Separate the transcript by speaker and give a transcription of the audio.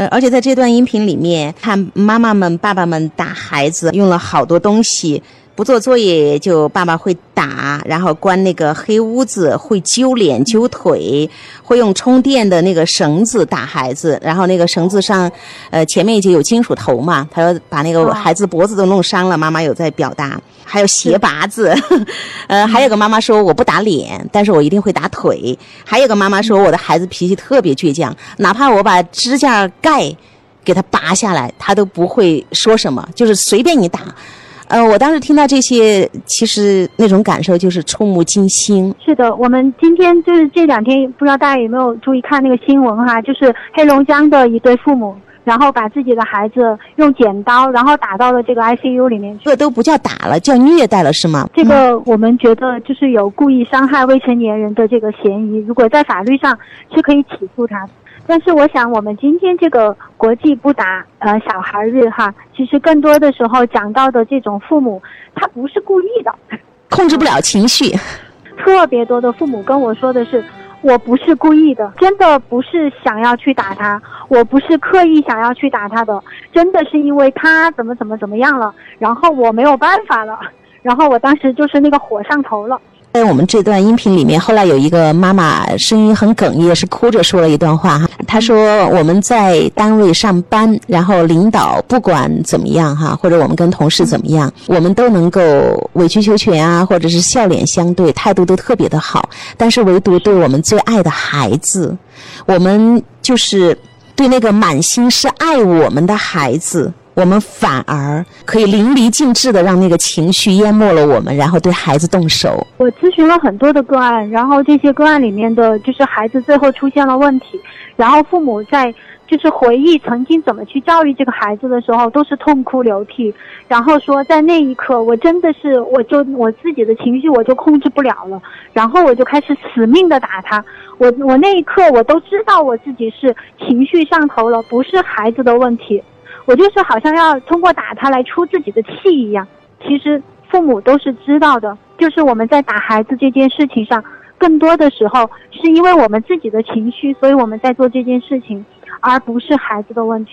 Speaker 1: 呃，而且在这段音频里面，看妈妈们、爸爸们打孩子用了好多东西。不做作业就爸爸会打，然后关那个黑屋子，会揪脸揪腿，会用充电的那个绳子打孩子，然后那个绳子上，呃，前面就有金属头嘛，他说把那个孩子脖子都弄伤了。妈妈有在表达，还有鞋拔子，呃，还有个妈妈说我不打脸，但是我一定会打腿。还有个妈妈说我的孩子脾气特别倔强，哪怕我把指甲盖给他拔下来，他都不会说什么，就是随便你打。呃，我当时听到这些，其实那种感受就是触目惊心。
Speaker 2: 是的，我们今天就是这两天，不知道大家有没有注意看那个新闻哈？就是黑龙江的一对父母，然后把自己的孩子用剪刀，然后打到了这个 ICU 里面。
Speaker 1: 这都不叫打了，叫虐待了，是吗？
Speaker 2: 这个我们觉得就是有故意伤害未成年人的这个嫌疑，如果在法律上是可以起诉他。但是我想，我们今天这个国际不打呃小孩日哈，其实更多的时候讲到的这种父母，他不是故意的，
Speaker 1: 控制不了情绪。
Speaker 2: 特别多的父母跟我说的是，我不是故意的，真的不是想要去打他，我不是刻意想要去打他的，真的是因为他怎么怎么怎么样了，然后我没有办法了，然后我当时就是那个火上头了。
Speaker 1: 在我们这段音频里面，后来有一个妈妈声音很哽咽，是哭着说了一段话哈。她说：“我们在单位上班，然后领导不管怎么样哈，或者我们跟同事怎么样，我们都能够委曲求全啊，或者是笑脸相对，态度都特别的好。但是唯独对我们最爱的孩子，我们就是对那个满心是爱我们的孩子。”我们反而可以淋漓尽致的让那个情绪淹没了我们，然后对孩子动手。
Speaker 2: 我咨询了很多的个案，然后这些个案里面的就是孩子最后出现了问题，然后父母在就是回忆曾经怎么去教育这个孩子的时候，都是痛哭流涕，然后说在那一刻我真的是我就我自己的情绪我就控制不了了，然后我就开始死命的打他。我我那一刻我都知道我自己是情绪上头了，不是孩子的问题。我就是好像要通过打他来出自己的气一样，其实父母都是知道的，就是我们在打孩子这件事情上，更多的时候是因为我们自己的情绪，所以我们在做这件事情，而不是孩子的问题。